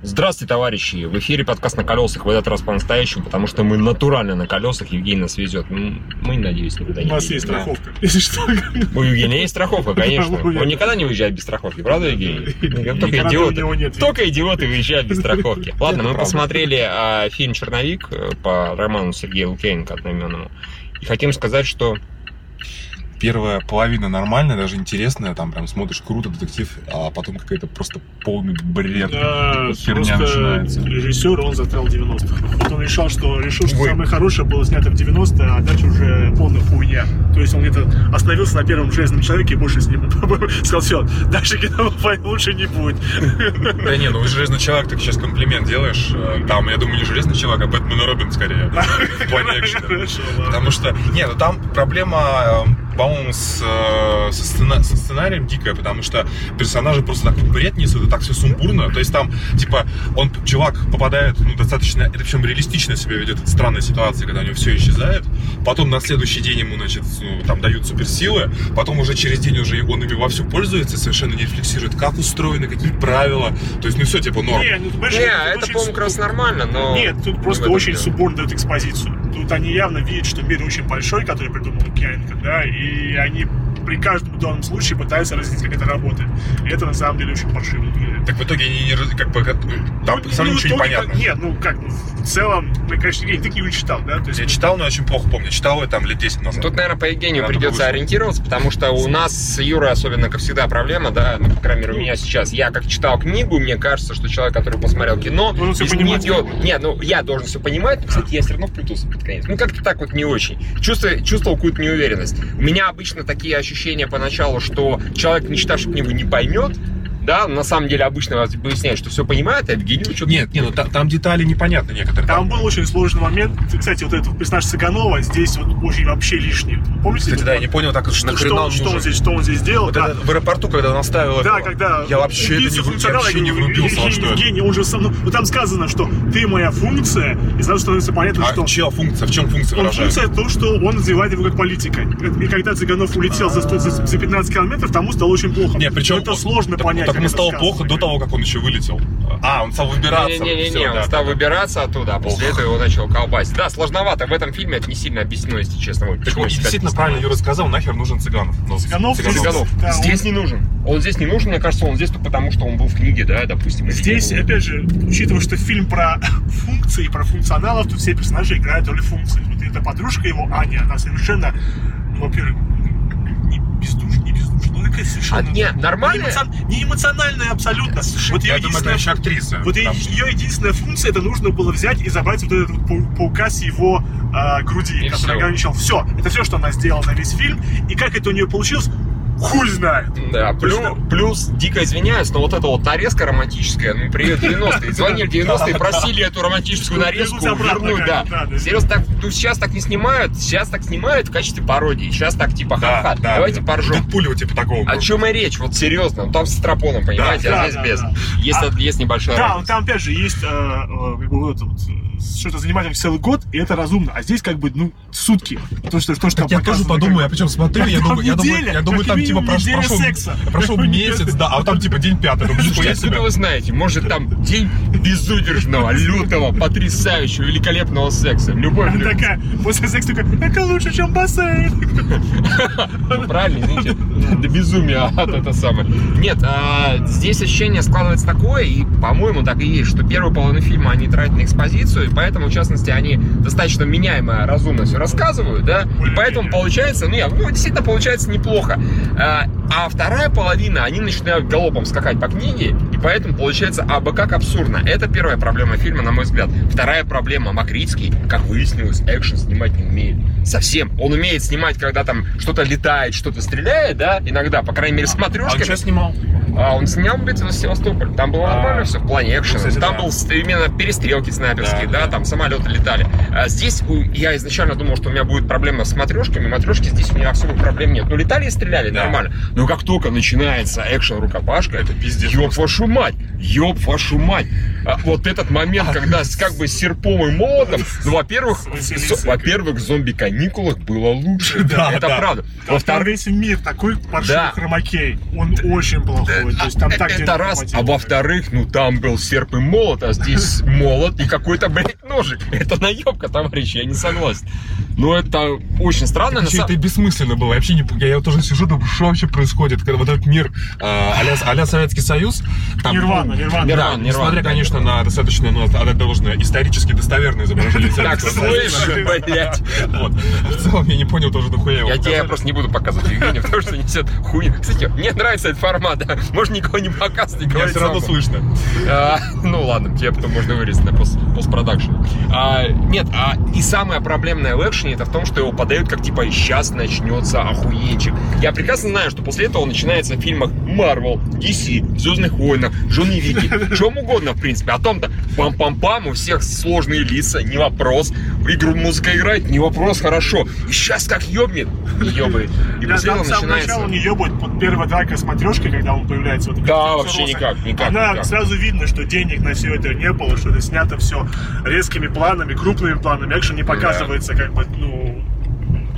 Здравствуйте, товарищи! В эфире подкаст на колесах, в этот раз по-настоящему, потому что мы натурально на колесах, Евгений нас везет. Ну, мы, надеюсь, никогда не У нас едем, есть да. страховка, если что. У Евгения есть страховка, конечно. Он никогда не уезжает без страховки, правда, Евгений? Только идиоты. Только идиоты уезжают без страховки. Ладно, мы посмотрели а, фильм «Черновик» э, по роману Сергея Лукьяненко одноименному. И хотим сказать, что Первая половина нормальная, даже интересная, там прям смотришь круто детектив, а потом какая-то просто полный бред, Да, херня начинается. режиссер, он застрял в 90-х. Вот он решил, что решил, что Ой. самое хорошее было снято в 90-е, а дальше уже полная хуйня. То есть он где-то остановился на первом железном человеке и больше с ним сказал, все, дальше кино лучше не будет. Да не, ну Железный Человек, ты сейчас комплимент делаешь. Э, Там, я думаю, не Железный Человек, а Бэтмен и Робин скорее. В плане экшена. Потому что, не, ну там проблема, э, по-моему, с, э, со, сцена- со сценарием дикая, потому что персонажи просто такой бред несут, и так все сумбурно. То есть там, типа, он, чувак попадает, ну, достаточно, это причем реалистично себя ведет, это странная ситуация, когда у него все исчезает. Потом на следующий день ему, значит, ну, там дают суперсилы, потом уже через день уже он ими вовсю пользуется, совершенно не рефлексирует, как устроены, какие правила. То есть, ну, все, типа, норм. Не, ну, Не, это, очень по-моему, как раз нормально, но... Нет, тут не просто очень дело. субборно дают экспозицию. Тут они явно видят, что мир очень большой, который придумал Лукьяненко, да, и они при каждом данном случае пытаются разъяснить, как это работает. И это на самом деле очень паршиво выглядит. Так в итоге они не, как бы, там Ну, все равно ну, ничего не понятно. Нет, ну как, ну, в целом, мы, конечно, Евгений, ты книгу читал, да? То есть, Я ну, читал, но очень плохо помню. Читал я там лет 10 назад. Тут, наверное, по Евгению Надо придется вышло. ориентироваться, потому что у нас с Юрой особенно, как всегда, проблема, да, ну, по крайней мере, у меня сейчас. Я как читал книгу, мне кажется, что человек, который посмотрел кино, Должен понимать. нее- Нет, ну, я должен все понимать, но, кстати, я все равно вплетался под конец. Ну, как-то так вот не очень. Чувствую, чувствовал какую-то неуверенность. У меня обычно такие ощущения поначалу, что человек, не читавший книгу, не поймет, да, на самом деле обычно выясняет, что все понимает, а Евгению что-то... Нет, нет, ну та- там, детали непонятны некоторые. Там был очень сложный момент. Кстати, вот этот персонаж Цыганова здесь вот очень вообще лишний. Помните? Кстати, да, я не понял, так что, что, он что он здесь, что он здесь делал. Вот да. это в аэропорту, когда он оставил Да, этого, когда я вообще, это не, я вообще не врубился, во что. Евгений, он же сам, ну, ну, там сказано, что ты моя функция, и сразу становится понятно, А что чья функция? В чем функция он выражается? функция то, что он развивает его как политика. И когда Цыганов улетел за, за, за 15 километров, тому стало очень плохо. Не, причем это сложно понять. Так как ему это стало плохо до того, как он еще вылетел. А, он стал выбираться. Не-не-не, он да, стал да, да. выбираться оттуда, а после Ох. этого его начал колбасить. Да, сложновато. В этом фильме это не сильно объяснено, если честно. Вот Так почему себя действительно так правильно Юра сказал, нахер нужен Цыганов. Ну, Цыганов здесь- Цыганов. Да, он- здесь не нужен. Он здесь не нужен, мне кажется, он здесь только потому, что он был в книге, да, допустим. Здесь, был. опять же, учитывая, что фильм про функции, про функционалов, то все персонажи играют роли функций. Вот эта подружка его, Аня, она совершенно, ну, во-первых, совершенно... А, не, нормальная? Не, эмоцион- не эмоциональная абсолютно. вот Я ее думаю, это единственная- еще актриса. Вот что- ее единственная функция, это нужно было взять и забрать вот этот вот паука с его а, груди, И который всё. ограничил. Все, это все, что она сделала на весь фильм. И как это у нее получилось, хуй знает. Да, плюс, плюс, дико извиняюсь, но вот эта вот нарезка романтическая, ну, привет 90-е, звонили 90-е, просили эту романтическую нарезку Вернуть да. Серьезно, так, ну, сейчас так не снимают, сейчас так снимают в качестве пародии, сейчас так типа ха-ха, да. давайте поржем. Дэдпуль вот типа такого. О чем и речь? Вот серьезно, там с тропоном, понимаете, Да, а здесь да, без. да. Есть, А- есть небольшая Да, разница. там опять же есть э, э, что-то занимать целый год, и это разумно. А здесь как бы, ну, сутки. То, что, то, что Так я тоже подумаю, как я причем смотрю, я думаю, я думаю, я думаю, там типа прош- прошел, секса. прошел месяц, да, а вот там типа день пятый, думаю, Слушайте, откуда вы знаете? Может там день безудержного, лютого, потрясающего, великолепного секса. Любовь. Она такая, после секса такая, это лучше, чем бассейн. Правильно, извините, до безумия от это самое. Нет, а, здесь ощущение складывается такое, и, по-моему, так и есть, что первую половину фильма они тратят на экспозицию, и поэтому, в частности, они достаточно меняемо, разумно все рассказывают, да, и поэтому получается, ну, я- ну, действительно получается неплохо. А, а вторая половина, они начинают галопом скакать по книге, и поэтому получается абы как абсурдно. Это первая проблема фильма, на мой взгляд. Вторая проблема, Макритский, как выяснилось, экшен снимать не умеет. Совсем. Он умеет снимать, когда там что-то летает, что-то стреляет, да, иногда, по крайней мере, А он что снимал? А он снял битву Севастополь. Там было А. нормально все в плане экшена. Ну, кстати, там да. был с- именно перестрелки снайперские, Да, да, да. там самолеты летали. А здесь у- я изначально думал, что у меня будет проблема с матрешками. Матрешки здесь у меня особых проблем нет. Ну, летали и стреляли Да. нормально. Но как только начинается экшен рукопашка, Это пиздец Ёб вашу мать! Ёб вашу мать! а, вот этот момент, когда с как бы серпом и молотом, ну, во-первых, во-первых, зомби-каникулах было лучше. Да, Это да. правда. Во Во-вторых, весь мир такой паршивый Да. хромакей. Он очень плохой. То есть там так денег это раз, а во-вторых, ну там был серп и молот, а здесь молот и какой-то, блядь, ножик. Это наебка, товарищи, я не согласен. Ну, это очень странно. это и бессмысленно было. Я вообще не... Я, я тоже сижу, думаю, что вообще происходит, когда вот этот мир э, а-ля, а-ля Советский Союз. Там, Нирвана, Нирвана. Нирвана, несмотря, Нирвана, конечно, на достаточно, ну, отдать должное, исторически достоверное изображение Так, слышишь, блядь. Вот. В целом я не понял тоже нахуя его Я тебе просто не буду показывать Евгения, потому что несет хуйню. Кстати, мне нравится этот формат, да. Можно никого не показывать, не говорить все равно слышно. А, ну ладно, тебе потом можно вырезать на пост, постпродакшн. А, нет, а, и самое проблемное в экшене это в том, что его подают как типа сейчас начнется охуенчик. Я прекрасно знаю, что после этого он начинается в фильмах Marvel, DC, Звездных войнах, Джонни Вики, чем угодно, в принципе. О том-то пам-пам-пам, у всех сложные лица, не вопрос. Игру музыка играет, не вопрос, хорошо. И сейчас как ёбнет, не ёбает. И Я после этого начинается... начала не ебать, вот первая драка с матрешкой, когда он появляется. Вот, Да, вообще Роза, никак, никак, Она никак. сразу видно, что денег на все это не было, что это снято все резкими планами, крупными планами. Экшен не показывается как бы, ну,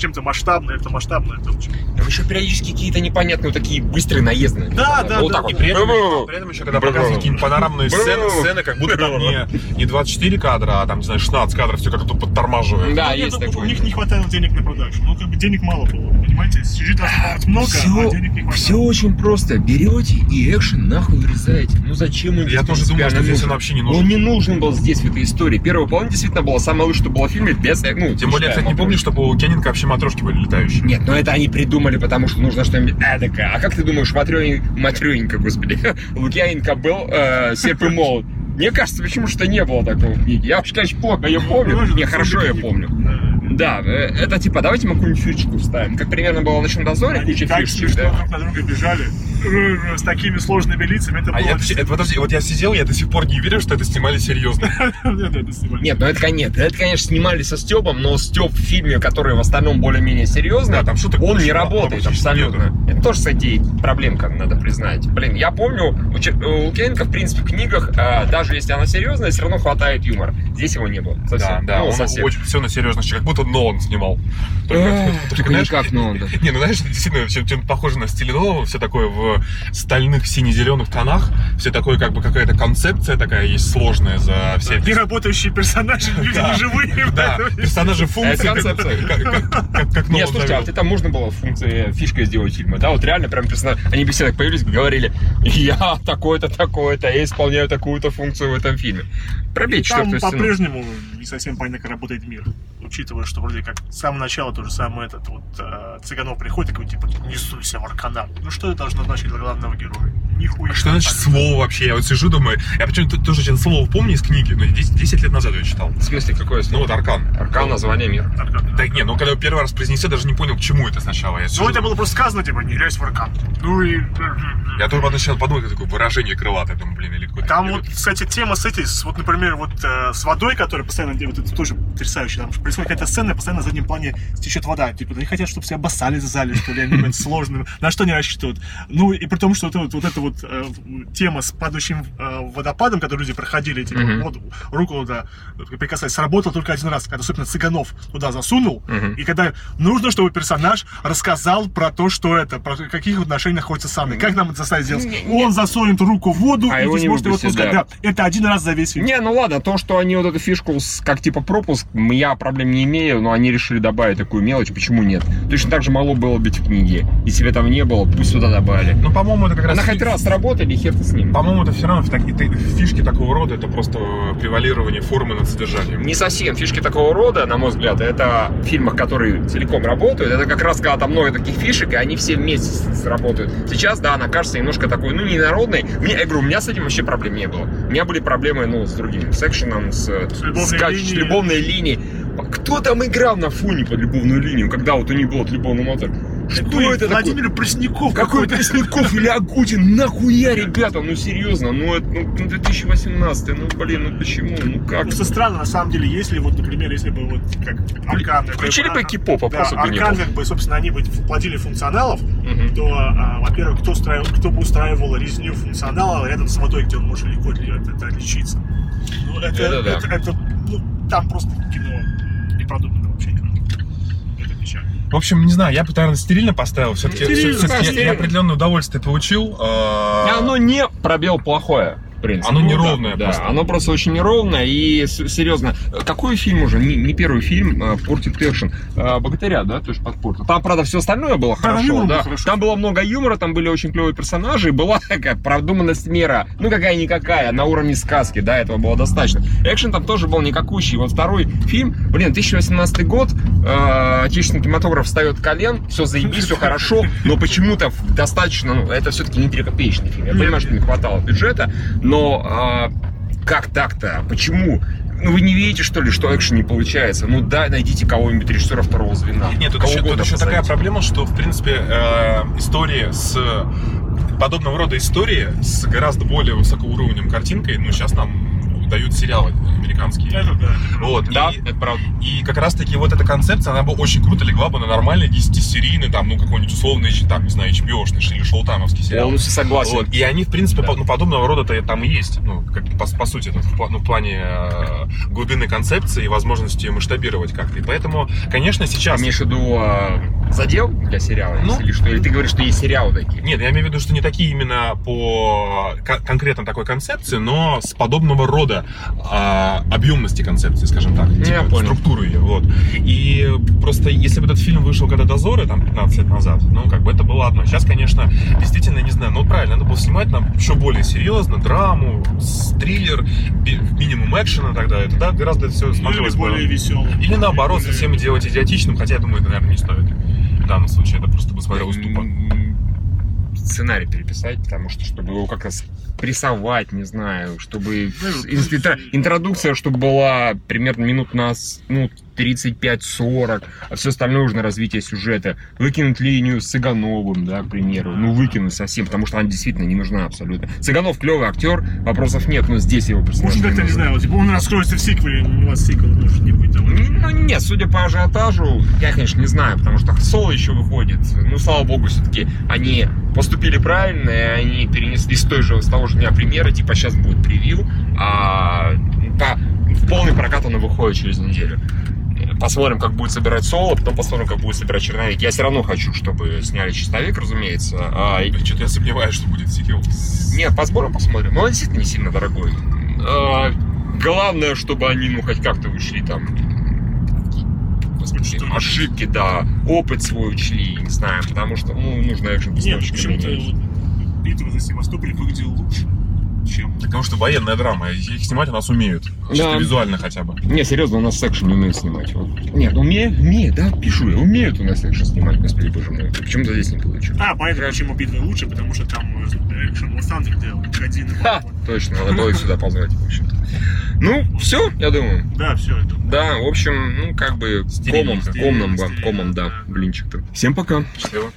чем-то масштабно, это масштабно, это очень... Там еще периодически какие-то непонятные вот такие быстрые наезды. Да, да, вот да. вот. И при этом, при этом еще, когда показывают какие-нибудь панорамные сцены, сцены, как будто там не, не 24 кадра, а там, не знаю, 16 кадров, все как-то подтормаживает. Да, Ну, есть нет, такое. У них не хватало денег на продакшн. Ну, как бы денег мало было, понимаете? Сюжет быть много, а денег не хватало. все очень просто. Берете и экшен нахуй вырезаете. Ну зачем он Я тоже думаю, что принципиально здесь он вообще не Он нужен. не нужен был здесь, в этой истории. Первая половина действительно была самое лучшее, что было в фильме, без... Ну, Тем более, я, кстати, не помню, чтобы у Кеннинга вообще матрешки были летающие. Нет, но это они придумали, потому что нужно что-нибудь эдакое. А как ты думаешь, матрёненько, господи, Лукьяненко был э, серп и молот? Мне кажется, почему что не было такого в книге. Я уж, конечно, плохо ее помню. Может, Не, хорошо я помню. Да. Э, это типа, давайте мы какую-нибудь фишечку вставим. Как примерно было в «Ночном дозоре», Они куча фишечек, смешно да? друг на друга бежали с такими сложными лицами. Это А было я, это, подожди, вот я сидел, я до сих пор не верю, что это снимали серьезно. Да, да, да, снимали. Нет, ну это, нет, это, конечно, снимали со Степом, но Степ в фильме, который в остальном более-менее серьезный, Да, там шуток он не работает абсолютно. Это тоже, кстати, проблемка, надо признать. Блин, я помню, у Лукьяненко, в принципе, в книгах, а, даже если она серьезная, все равно хватает юмора. Здесь его не было. Да, Совсем. да, Ну, он совсем. очень все на серьезности, как будто Нолан снимал. Эх, только знаешь, никак Нолан, да. Не, ну знаешь, действительно, чем, чем похоже на стиль Нолана, все такое в стальных сине-зеленых тонах, все такое, как бы какая-то концепция такая есть сложная за все Не работающие персонажи, люди Да. не живые. Да, персонажи функции, Это концепция. как, как, как, как Нет, слушайте, а вот это можно было функции фишкой сделать фильма, да, вот реально прям персонаж, они бы все так появились, говорили, я такой-то, такой-то, я исполняю такую-то функцию в этом фильме. Пробей Там четвертую стену. по-прежнему не совсем понятно, как работает мир. Учитывая, что вроде как с самого начала то же самое этот вот э, Цыганов приходит, такой типа не суйся в арканат. Ну что это должно значить для главного героя? Нихуя. А Что значит слово вообще? Я вот сижу, думаю, я почему-то тоже это слово помню из книги, но 10, 10 лет назад я читал. В смысле, какое Ну слово? вот аркан. Аркан, название мира. Аркан. Да не, ну когда я первый раз произнес, я даже не понял, к чему это сначала. Я, сижу, Ну это было просто сказано, типа, не лезь в аркан. Ну и... я только потом начал подумать, это такое выражение крылатое, думаю, блин, или какое-то... Там вот, кстати, тема с этой, вот, например, вот э, с водой, которая постоянно, вот это тоже потрясающе, там происходит какая-то сцена, постоянно на заднем плане течет вода, типа, они хотят, чтобы все обоссали за зале, что ли, они сложно, на что они рассчитывают. Ну, и при том, что вот, вот, вот эта вот э, тема с падающим э, водопадом, когда люди проходили, типа, Мгм. воду, руку туда прикасались, сработал только один раз, когда, особенно Цыганов туда засунул, Мгм. и когда нужно, чтобы персонаж рассказал про то, что это, про каких отношениях находится с Анной, как нам это заставить сделать? Не- не- Он засунет руку в воду, А и его не сможет его отпускать. да. Да. это один раз за весь фильм. Не, ну ладно, то, что они вот эту фишку с- как типа пропуск, я проблем не имею, но они решили добавить такую мелочь, почему нет? Точно так же могло было быть в книге. Если бы там не было, пусть туда добавили. Ну, по-моему, это как раз... Она хоть раз сработали, хер ты с ним. По-моему, это все равно ты- фишки такого рода, это просто превалирование формы над содержанием. Не совсем фишки такого рода, на мой взгляд, это в фильмах, которые целиком работают, это как раз когда там много таких фишек, и они все вместе с- сработают. Сейчас, да, она кажется немножко такой, ну, не народной. Мне, я говорю, у меня с этим вообще проблем не было. У меня были проблемы, ну, с другим, с экшеном, с, с, любовной кач- линией. с любовной линией. Кто там играл на фоне под любовную линию, когда вот у них был вот любовный мотор? Что Такой это такое? Владимир Пресняков Какой какой-то. Пресняков или Агутин? Нахуя, ребята? Ну серьезно, ну это ну, ну, 2018, ну блин, ну почему? Ну как? Просто странно, на самом деле, если вот, например, если бы вот как Аркан... Включили бы кей-поп, вопросов да, Аркан, как бы, собственно, они бы платили функционалов, Мгм. то, а, во-первых, кто, устраивал, кто бы устраивал резню функционала рядом с водой, где он может легко от- от- отличиться. Ну, это, Это да. это, это, ну, там просто кино не продумано вообще. Это печально. В общем, не знаю, я бы, наверное, стерильно поставил. Все-таки Стерильно, да, я, стерильно. определенное удовольствие получил. а, Оно не пробел плохое. Принципе. Оно Ну, неровное да, просто. Да, оно просто очень неровное. И серьезно, какой фильм уже? Не, не первый фильм а, портит экшен. А, Богатыря, да, тоже подпортил. Там, правда, все остальное было хорошо, был да. хорошо. Там было много юмора, там были очень клевые персонажи, и была такая продуманность мера. Ну, какая-никакая, на уровне сказки, да, этого было достаточно. Экшен там тоже был никакущий. Вот второй фильм, блин, 2018 год, э, отечественный кинематограф встает колен, все заебись, все хорошо, но почему-то достаточно, ну, это все-таки не трекопеечный фильм. Я понимаю, что не хватало бюджета, но а, как так-то? Почему? Ну вы не видите, что ли, что экшен не получается? Ну да, найдите кого-нибудь режиссера второго звена. Нет, тут Кого еще, тут еще такая проблема, что, в принципе, э, истории с подобного рода истории с гораздо более высоким уровнем картинкой, ну, сейчас нам дают сериалы американские. Это да. это. Вот, Да, и, это правда. и как раз-таки вот эта концепция, она бы очень круто легла бы на нормальный 10-серийный, там, ну, какой-нибудь условный, там, не знаю, HBO-шный или шоутаймовский сериал. Полностью согласен. Вот. И они, в принципе, Да. по- ну, подобного рода-то там и есть. Ну, как, по, по сути, это в, ну, в плане э, глубины концепции и возможности ее масштабировать как-то. И поэтому, конечно, сейчас... Имеешь в виду а, задел для сериала? Ну, или что? Или ты говоришь, что есть сериалы такие? Нет, я имею в виду, что не такие именно по кон- конкретно такой концепции, но с подобного рода а, объемности концепции, скажем так, Я типа, понял. структуры ее. Вот. И просто если бы этот фильм вышел когда дозоры, там, 15 лет назад, ну, как бы это было одно. Сейчас, конечно, действительно, не знаю, ну, вот правильно, надо было снимать нам еще более серьезно, драму, триллер, минимум экшена тогда, это, да, гораздо все Ну, или смотрелось бы. более веселым. Или наоборот, совсем делать идиотичным, хотя я думаю, это, наверное, не стоит. В данном случае это просто бы смотрелось тупо. Сценарий переписать, потому что, чтобы его как раз прессовать, не знаю, чтобы интро- интродукция, чтобы была примерно минут на ну, 35-40, а все остальное уже на развитие сюжета. Выкинуть линию с Цыгановым, да, к примеру. Ну, выкинуть совсем, потому что она действительно не нужна абсолютно. Цыганов клевый актер, вопросов нет, но здесь его персонаж Может, как-то, не знаю, вот, типа он раскроется в сиквеле, у вас сиквел может не быть того. Ну, нет, судя по ажиотажу, я, конечно, не знаю, потому что Соло еще выходит. Ну, слава богу, все-таки они поступили правильно, и они перенесли с, той же, с того же дня премьеры, типа сейчас будет превью, а по- в полный прокат он и выходит через неделю. Посмотрим, как будет собирать Соло, потом посмотрим, как будет собирать Черновик. Я все равно хочу, чтобы сняли Чистовик, разумеется. А, и- Что-то я сомневаюсь, что будет сиквел. нет, по сборам посмотрим. Но он действительно не сильно дорогой. А, главное, чтобы они, ну, хоть как-то учли там господи, ошибки, да, опыт свой учли, не знаю, потому что, ну, нужно экшен Нет, почему-то битва за Севастополь выглядела лучше, чем... Потому что военная драма, их снимать у нас умеют. Чисто Да. визуально хотя бы. Не, серьезно, у нас экшен не умеют снимать. Вот. Нет, умеют, умеют, да, пишу я, умеют у нас экшен снимать, господи, боже мой. Почему-то здесь не получилось. А, понятно, почему битва лучше, потому что там э, экшен Лос Андер делал один. Ха, вот. точно, надо было их сюда позвать, в общем-то. Ну, все, я думаю. Да, все это. Да, в общем, ну, как бы, комом, комом, комом, да. блинчик-то. Всем пока. Счастливо.